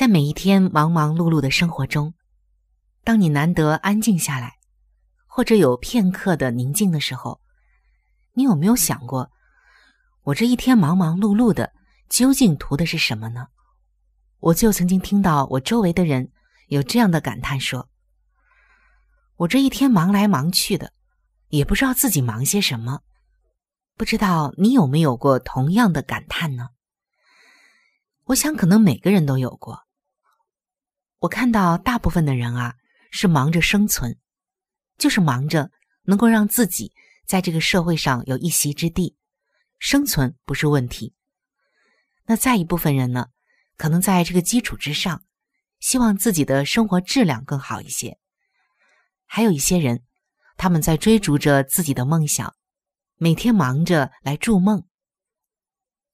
在每一天忙忙碌碌的生活中，当你难得安静下来，或者有片刻的宁静的时候，你有没有想过，我这一天忙忙碌碌的，究竟图的是什么呢？我就曾经听到我周围的人有这样的感叹说：“我这一天忙来忙去的，也不知道自己忙些什么。”不知道你有没有过同样的感叹呢？我想，可能每个人都有过。我看到大部分的人啊，是忙着生存，就是忙着能够让自己在这个社会上有一席之地，生存不是问题。那再一部分人呢，可能在这个基础之上，希望自己的生活质量更好一些。还有一些人，他们在追逐着自己的梦想。每天忙着来筑梦，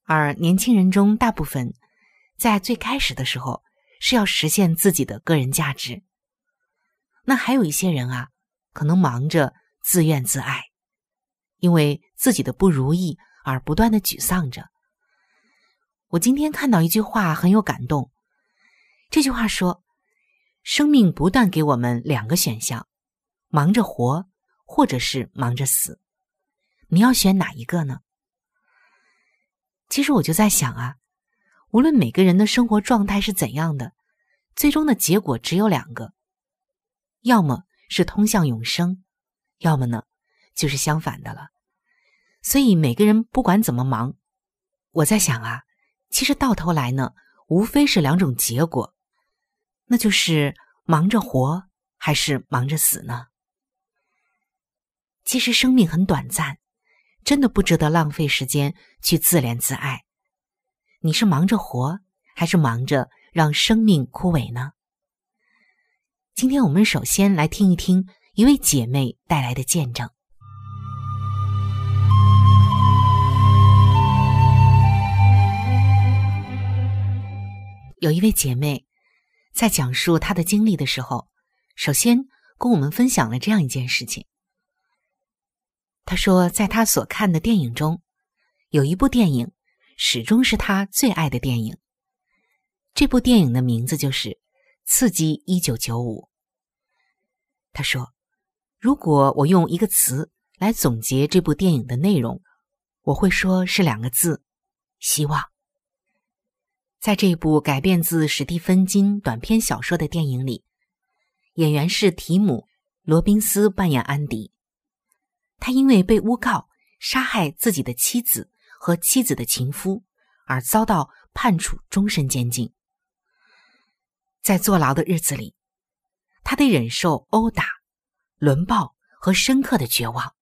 而年轻人中大部分在最开始的时候是要实现自己的个人价值。那还有一些人啊，可能忙着自怨自艾，因为自己的不如意而不断的沮丧着。我今天看到一句话很有感动，这句话说：生命不断给我们两个选项，忙着活，或者是忙着死。你要选哪一个呢？其实我就在想啊，无论每个人的生活状态是怎样的，最终的结果只有两个，要么是通向永生，要么呢就是相反的了。所以每个人不管怎么忙，我在想啊，其实到头来呢，无非是两种结果，那就是忙着活还是忙着死呢？其实生命很短暂。真的不值得浪费时间去自怜自爱。你是忙着活，还是忙着让生命枯萎呢？今天我们首先来听一听一位姐妹带来的见证。有一位姐妹在讲述她的经历的时候，首先跟我们分享了这样一件事情。他说，在他所看的电影中，有一部电影始终是他最爱的电影。这部电影的名字就是《刺激一九九五》。他说：“如果我用一个词来总结这部电影的内容，我会说是两个字：希望。”在这部改编自史蒂芬金短篇小说的电影里，演员是提姆·罗宾斯扮演安迪。他因为被诬告杀害自己的妻子和妻子的情夫，而遭到判处终身监禁。在坐牢的日子里，他得忍受殴打、轮暴和深刻的绝望，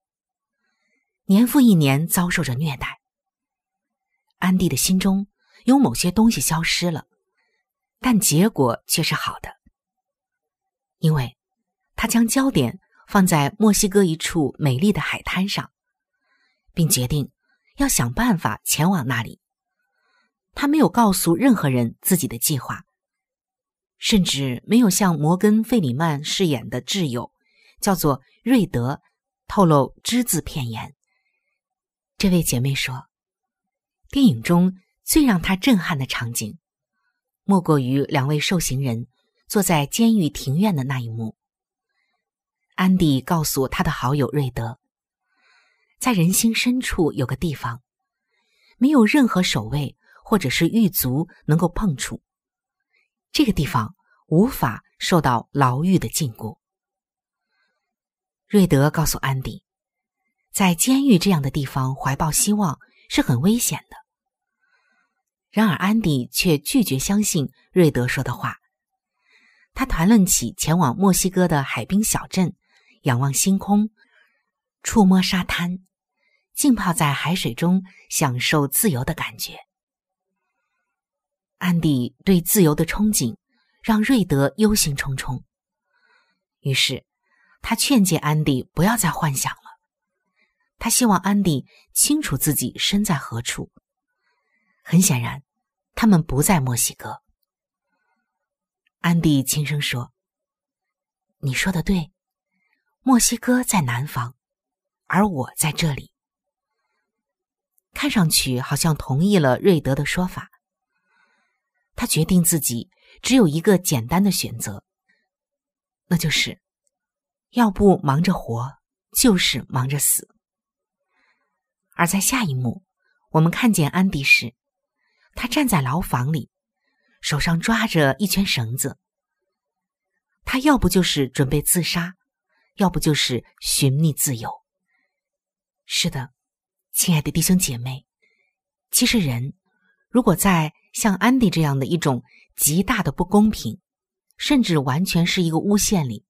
年复一年遭受着虐待。安迪的心中有某些东西消失了，但结果却是好的，因为他将焦点。放在墨西哥一处美丽的海滩上，并决定要想办法前往那里。他没有告诉任何人自己的计划。甚至没有像摩根·费里曼饰演的挚友，叫做瑞德，透露只字片言。这位姐妹说，电影中最让她震撼的场景，莫过于两位受刑人坐在监狱庭院的那一幕。安迪告诉他的好友瑞德，在人心深处有个地方，没有任何守卫或者是狱卒能够碰触。这个地方无法受到牢狱的禁锢。瑞德告诉安迪，在监狱这样的地方怀抱希望是很危险的。然而，安迪却拒绝相信瑞德说的话。他谈论起前往墨西哥的海滨小镇，仰望星空，触摸沙滩，浸泡在海水中，享受自由的感觉。安迪对自由的憧憬让瑞德忧心忡忡，于是他劝诫安迪不要再幻想了。他希望安迪清楚自己身在何处。很显然，他们不在墨西哥。安迪轻声说：“你说的对，墨西哥在南方，而我在这里。”看上去好像同意了瑞德的说法。他决定自己只有一个简单的选择，那就是，要不忙着活，就是忙着死。而在下一幕，我们看见安迪时，他站在牢房里，手上抓着一圈绳子。他要不就是准备自杀，要不就是寻觅自由。是的，亲爱的弟兄姐妹，其实人如果在……像安迪这样的一种极大的不公平，甚至完全是一个诬陷里，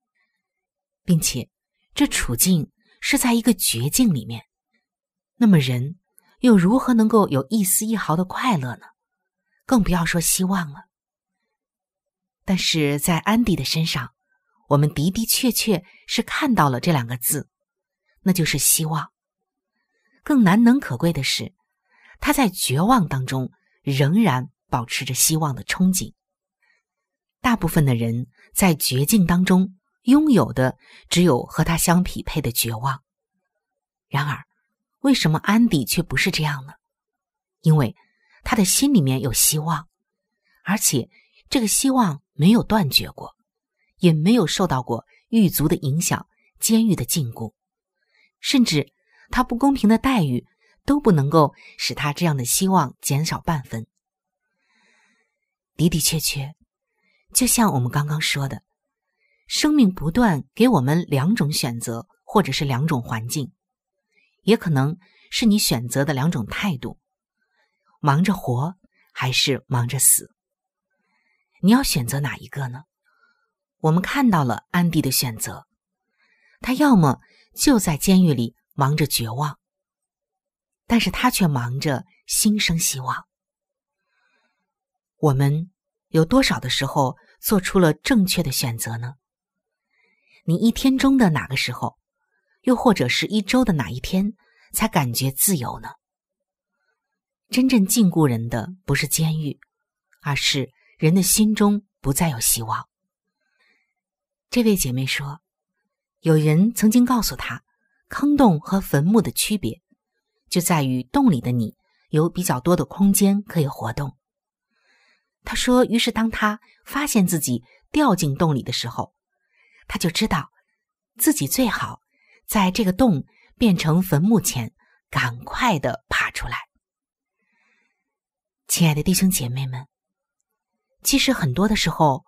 并且这处境是在一个绝境里面，那么人又如何能够有一丝一毫的快乐呢？更不要说希望了。但是在安迪的身上，我们的的确确是看到了这两个字，那就是希望。更难能可贵的是，他在绝望当中仍然。保持着希望的憧憬。大部分的人在绝境当中拥有的只有和他相匹配的绝望。然而，为什么安迪却不是这样呢？因为他的心里面有希望，而且这个希望没有断绝过，也没有受到过狱卒的影响、监狱的禁锢，甚至他不公平的待遇都不能够使他这样的希望减少半分。的的确确，就像我们刚刚说的，生命不断给我们两种选择，或者是两种环境，也可能是你选择的两种态度：忙着活还是忙着死。你要选择哪一个呢？我们看到了安迪的选择，他要么就在监狱里忙着绝望，但是他却忙着心生希望。我们有多少的时候做出了正确的选择呢？你一天中的哪个时候，又或者是一周的哪一天，才感觉自由呢？真正禁锢人的不是监狱，而是人的心中不再有希望。这位姐妹说，有人曾经告诉她，坑洞和坟墓的区别，就在于洞里的你有比较多的空间可以活动。他说：“于是，当他发现自己掉进洞里的时候，他就知道自己最好在这个洞变成坟墓前，赶快的爬出来。”亲爱的弟兄姐妹们，其实很多的时候，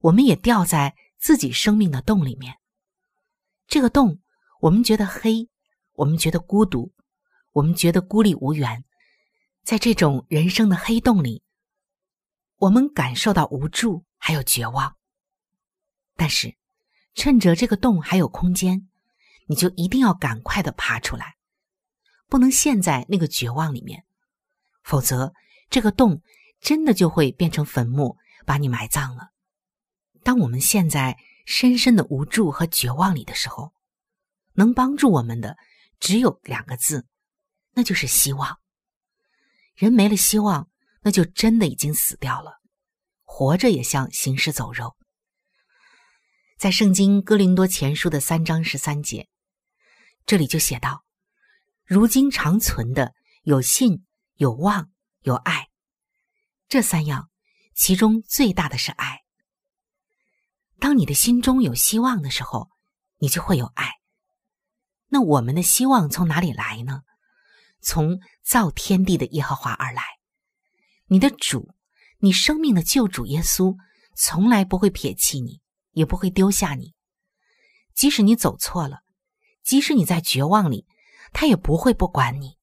我们也掉在自己生命的洞里面。这个洞，我们觉得黑，我们觉得孤独，我们觉得孤立无援，在这种人生的黑洞里。我们感受到无助，还有绝望。但是，趁着这个洞还有空间，你就一定要赶快的爬出来，不能陷在那个绝望里面，否则这个洞真的就会变成坟墓，把你埋葬了。当我们陷在深深的无助和绝望里的时候，能帮助我们的只有两个字，那就是希望。人没了希望。那就真的已经死掉了，活着也像行尸走肉。在圣经哥林多前书的三章十三节，这里就写道：“如今常存的有信、有望、有爱，这三样，其中最大的是爱。当你的心中有希望的时候，你就会有爱。那我们的希望从哪里来呢？从造天地的耶和华而来。你的主，你生命的救主耶稣，从来不会撇弃你，也不会丢下你。即使你走错了，即使你在绝望里，他也不会不管你。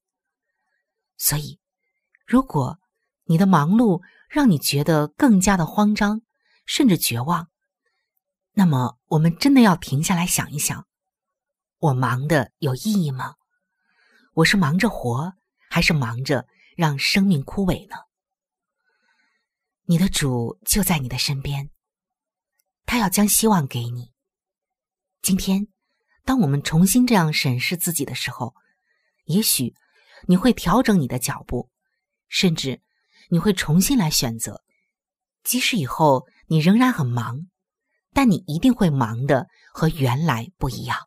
所以，如果你的忙碌让你觉得更加的慌张，甚至绝望，那么我们真的要停下来想一想：我忙的有意义吗？我是忙着活，还是忙着让生命枯萎呢？你的主就在你的身边，他要将希望给你。今天，当我们重新这样审视自己的时候，也许你会调整你的脚步，甚至你会重新来选择。即使以后你仍然很忙，但你一定会忙的和原来不一样。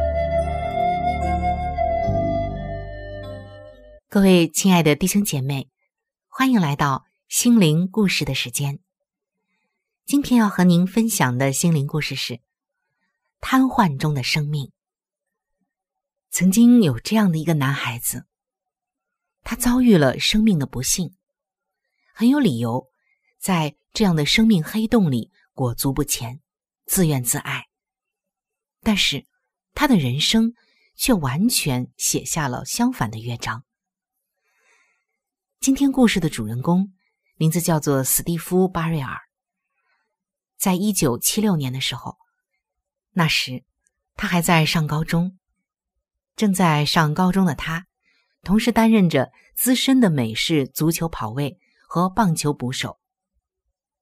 各位亲爱的弟兄姐妹。欢迎来到心灵故事的时间。今天要和您分享的心灵故事是：瘫痪中的生命。曾经有这样的一个男孩子，他遭遇了生命的不幸，很有理由在这样的生命黑洞里裹足不前，自怨自艾。但是他的人生却完全写下了相反的乐章。今天故事的主人公名字叫做史蒂夫·巴瑞尔。在一九七六年的时候，那时他还在上高中。正在上高中的他，同时担任着资深的美式足球跑卫和棒球捕手。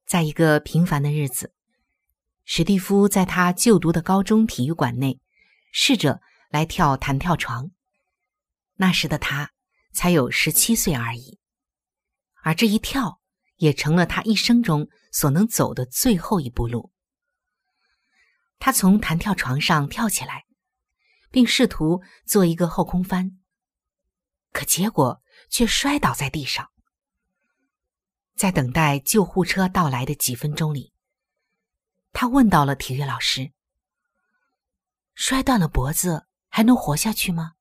在一个平凡的日子，史蒂夫在他就读的高中体育馆内试着来跳弹跳床。那时的他才有十七岁而已。而这一跳，也成了他一生中所能走的最后一步路。他从弹跳床上跳起来，并试图做一个后空翻，可结果却摔倒在地上。在等待救护车到来的几分钟里，他问到了体育老师：“摔断了脖子还能活下去吗？”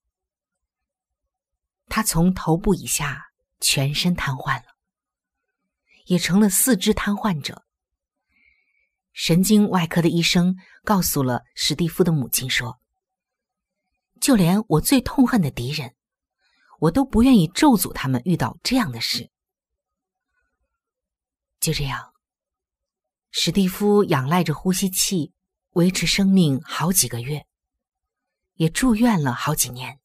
他从头部以下。全身瘫痪了，也成了四肢瘫痪者。神经外科的医生告诉了史蒂夫的母亲说：“就连我最痛恨的敌人，我都不愿意咒诅他们遇到这样的事。”就这样，史蒂夫仰赖着呼吸器维持生命好几个月，也住院了好几年。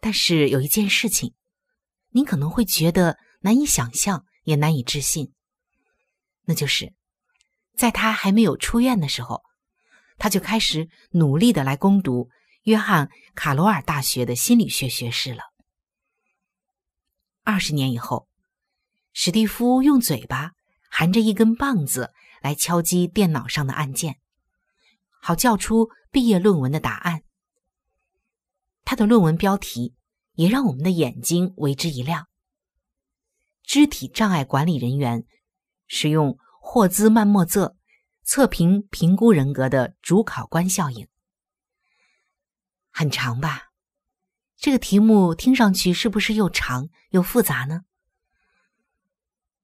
但是有一件事情。您可能会觉得难以想象，也难以置信。那就是，在他还没有出院的时候，他就开始努力的来攻读约翰卡罗尔大学的心理学学士了。二十年以后，史蒂夫用嘴巴含着一根棒子来敲击电脑上的按键，好叫出毕业论文的答案。他的论文标题。也让我们的眼睛为之一亮。肢体障碍管理人员使用霍兹曼默测测评评估人格的主考官效应，很长吧？这个题目听上去是不是又长又复杂呢？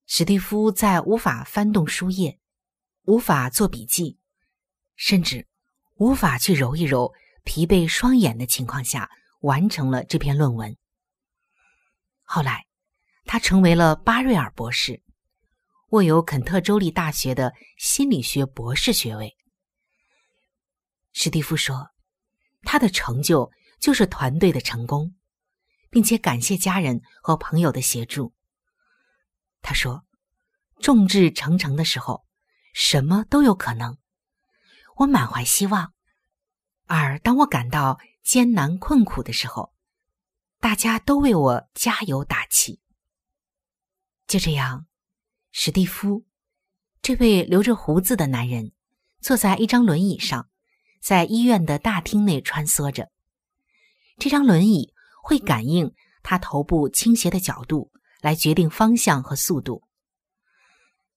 史蒂夫在无法翻动书页、无法做笔记，甚至无法去揉一揉疲惫双眼的情况下。完成了这篇论文。后来，他成为了巴瑞尔博士，握有肯特州立大学的心理学博士学位。史蒂夫说：“他的成就就是团队的成功，并且感谢家人和朋友的协助。”他说：“众志成城的时候，什么都有可能。我满怀希望，而当我感到艰难困苦的时候，大家都为我加油打气。”就这样，史蒂夫这位留着胡子的男人坐在一张轮椅上，在医院的大厅内穿梭着。这张轮椅会感应他头部倾斜的角度，来决定方向和速度。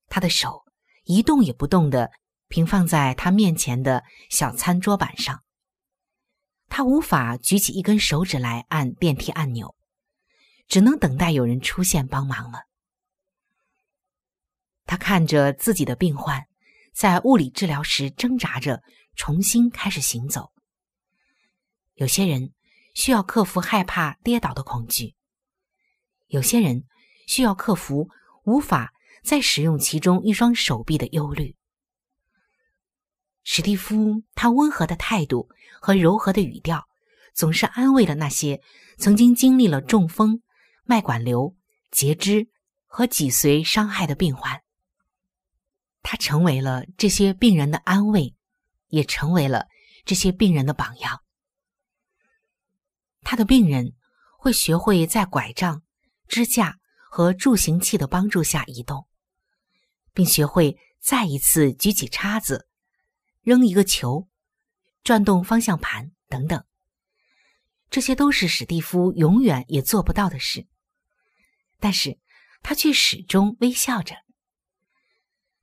他的手一动也不动的平放在他面前的小餐桌板上。他无法举起一根手指来按电梯按钮，只能等待有人出现帮忙了。他看着自己的病患在物理治疗时挣扎着重新开始行走。有些人需要克服害怕跌倒的恐惧，有些人需要克服无法再使用其中一双手臂的忧虑。史蒂夫他温和的态度和柔和的语调，总是安慰了那些曾经经历了中风、脉管瘤、截肢和脊髓伤害的病患。他成为了这些病人的安慰，也成为了这些病人的榜样。他的病人会学会在拐杖、支架和助行器的帮助下移动，并学会再一次举起叉子、扔一个球、转动方向盘等等。这些都是史蒂夫永远也做不到的事，但是他却始终微笑着。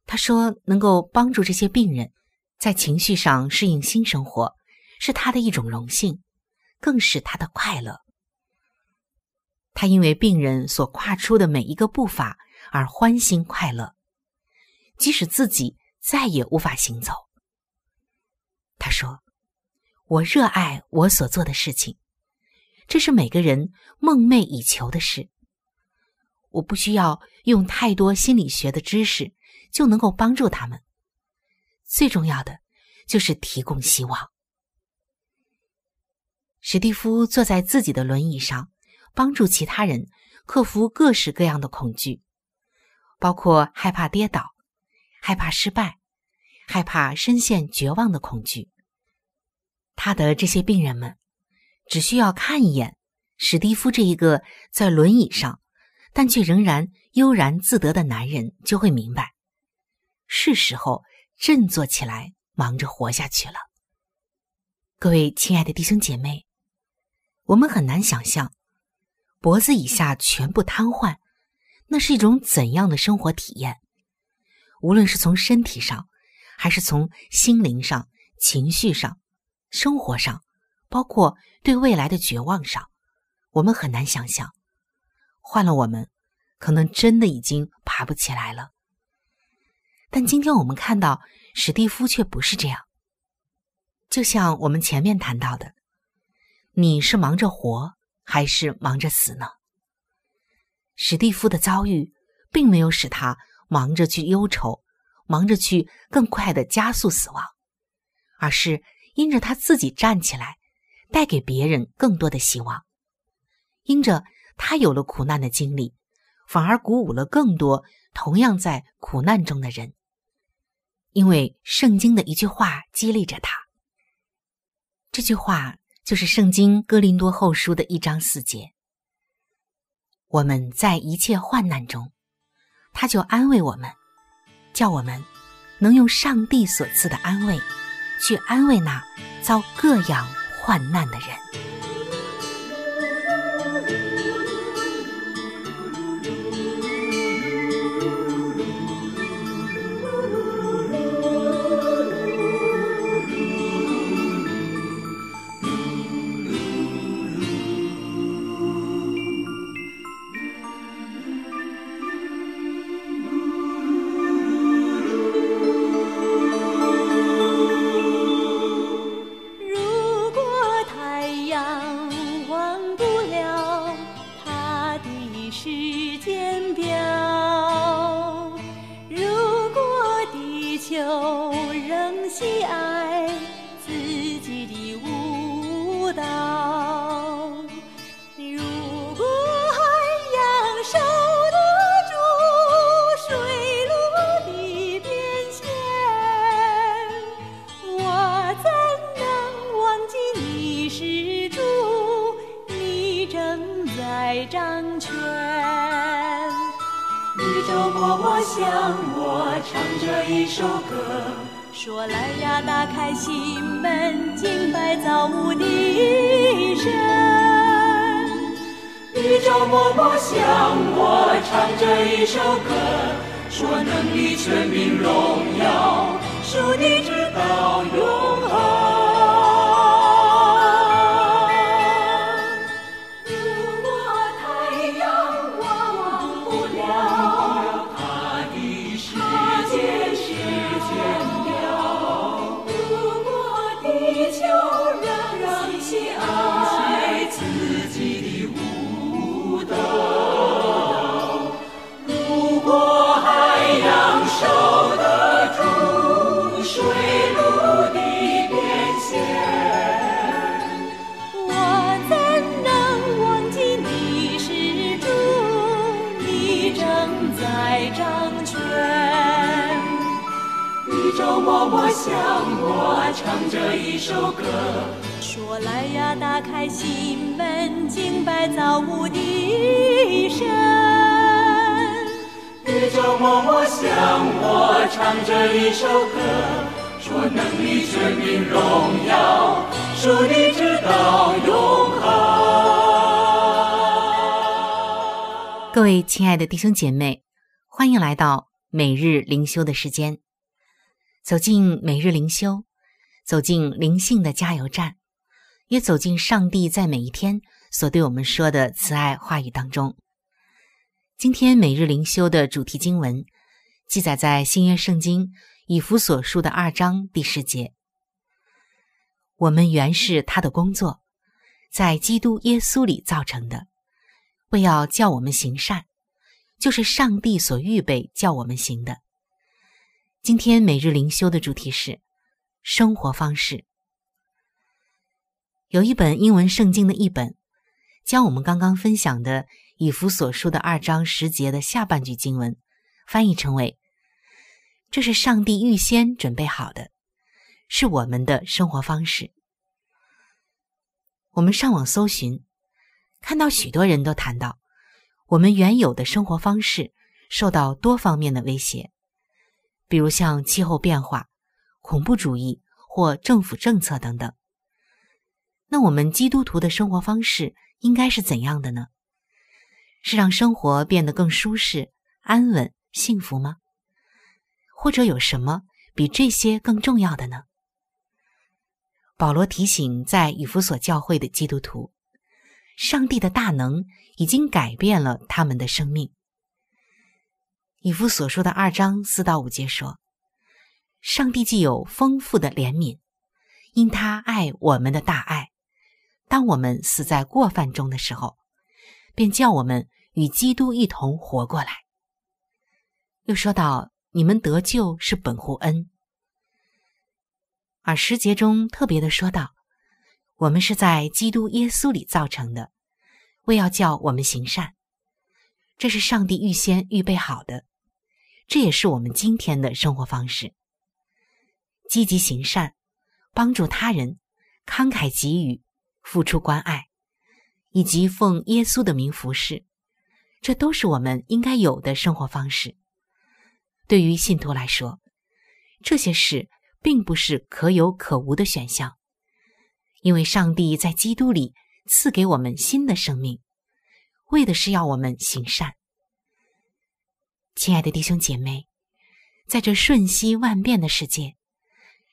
他说：“能够帮助这些病人在情绪上适应新生活，是他的一种荣幸，更是他的快乐。他因为病人所跨出的每一个步伐而欢欣快乐，即使自己再也无法行走。”他说：“我热爱我所做的事情，这是每个人梦寐以求的事。我不需要用太多心理学的知识。”就能够帮助他们。最重要的就是提供希望。史蒂夫坐在自己的轮椅上，帮助其他人克服各式各样的恐惧，包括害怕跌倒、害怕失败、害怕深陷绝望的恐惧。他的这些病人们只需要看一眼史蒂夫这一个在轮椅上，但却仍然悠然自得的男人，就会明白。是时候振作起来，忙着活下去了。各位亲爱的弟兄姐妹，我们很难想象脖子以下全部瘫痪，那是一种怎样的生活体验？无论是从身体上，还是从心灵上、情绪上、生活上，包括对未来的绝望上，我们很难想象。换了我们，可能真的已经爬不起来了。但今天我们看到史蒂夫却不是这样。就像我们前面谈到的，你是忙着活还是忙着死呢？史蒂夫的遭遇并没有使他忙着去忧愁，忙着去更快的加速死亡，而是因着他自己站起来，带给别人更多的希望。因着他有了苦难的经历，反而鼓舞了更多同样在苦难中的人。因为圣经的一句话激励着他，这句话就是《圣经哥林多后书》的一章四节。我们在一切患难中，他就安慰我们，叫我们能用上帝所赐的安慰，去安慰那遭各样患难的人。歌，说来呀，打开心门，敬拜造物的神。宇宙默默向我唱着一首歌，说能力、全民、荣耀，属你直到永宇宙默默向我唱着一首歌，说来呀，打开心门，敬拜造物的神。宇宙默默向我唱着一首歌，说能力、权柄、荣耀，属你直到永恒。各位亲爱的弟兄姐妹，欢迎来到每日灵修的时间。走进每日灵修，走进灵性的加油站，也走进上帝在每一天所对我们说的慈爱话语当中。今天每日灵修的主题经文记载在新约圣经以弗所书的二章第十节。我们原是他的工作，在基督耶稣里造成的，为要叫我们行善，就是上帝所预备叫我们行的。今天每日灵修的主题是生活方式。有一本英文圣经的译本，将我们刚刚分享的以弗所书的二章十节的下半句经文翻译成为：“这是上帝预先准备好的，是我们的生活方式。”我们上网搜寻，看到许多人都谈到，我们原有的生活方式受到多方面的威胁。比如像气候变化、恐怖主义或政府政策等等。那我们基督徒的生活方式应该是怎样的呢？是让生活变得更舒适、安稳、幸福吗？或者有什么比这些更重要的呢？保罗提醒在以弗所教会的基督徒，上帝的大能已经改变了他们的生命。以弗所说的二章四到五节说：“上帝既有丰富的怜悯，因他爱我们的大爱，当我们死在过犯中的时候，便叫我们与基督一同活过来。”又说到：“你们得救是本乎恩。”而十节中特别的说到：“我们是在基督耶稣里造成的，为要叫我们行善，这是上帝预先预备好的。”这也是我们今天的生活方式：积极行善，帮助他人，慷慨给予，付出关爱，以及奉耶稣的名服侍，这都是我们应该有的生活方式。对于信徒来说，这些事并不是可有可无的选项，因为上帝在基督里赐给我们新的生命，为的是要我们行善。亲爱的弟兄姐妹，在这瞬息万变的世界，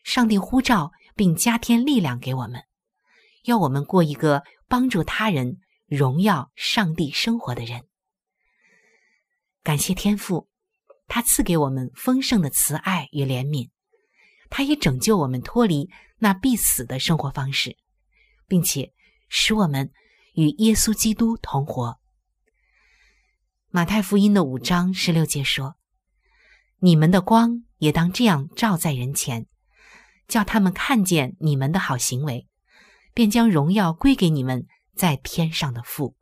上帝呼召并加添力量给我们，要我们过一个帮助他人、荣耀上帝生活的人。感谢天父，他赐给我们丰盛的慈爱与怜悯，他也拯救我们脱离那必死的生活方式，并且使我们与耶稣基督同活。马太福音的五章十六节说：“你们的光也当这样照在人前，叫他们看见你们的好行为，便将荣耀归给你们在天上的父。”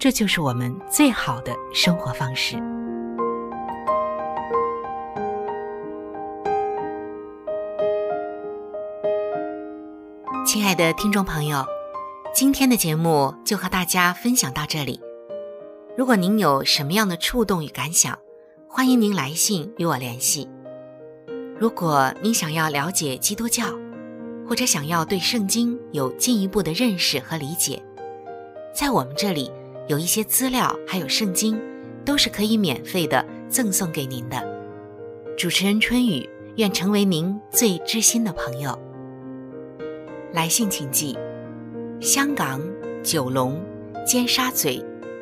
这就是我们最好的生活方式。亲爱的听众朋友，今天的节目就和大家分享到这里。如果您有什么样的触动与感想，欢迎您来信与我联系。如果您想要了解基督教，或者想要对圣经有进一步的认识和理解，在我们这里有一些资料，还有圣经，都是可以免费的赠送给您的。主持人春雨愿成为您最知心的朋友。来信请寄：香港九龙尖沙咀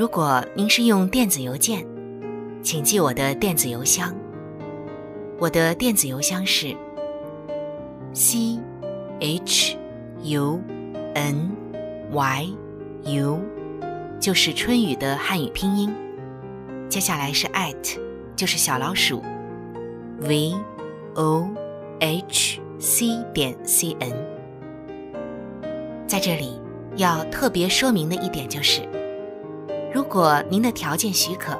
如果您是用电子邮件，请记我的电子邮箱。我的电子邮箱是 c h u n y u，就是春雨的汉语拼音。接下来是 at，就是小老鼠 v o h c 点 c n。在这里要特别说明的一点就是，如果您的条件许可，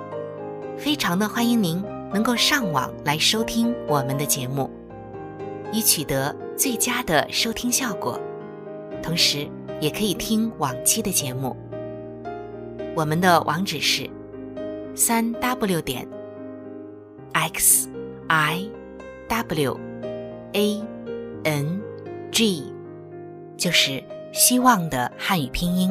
非常的欢迎您能够上网来收听我们的节目，以取得最佳的收听效果。同时，也可以听往期的节目。我们的网址是三 w 点 x i w a n g，就是。希望的汉语拼音，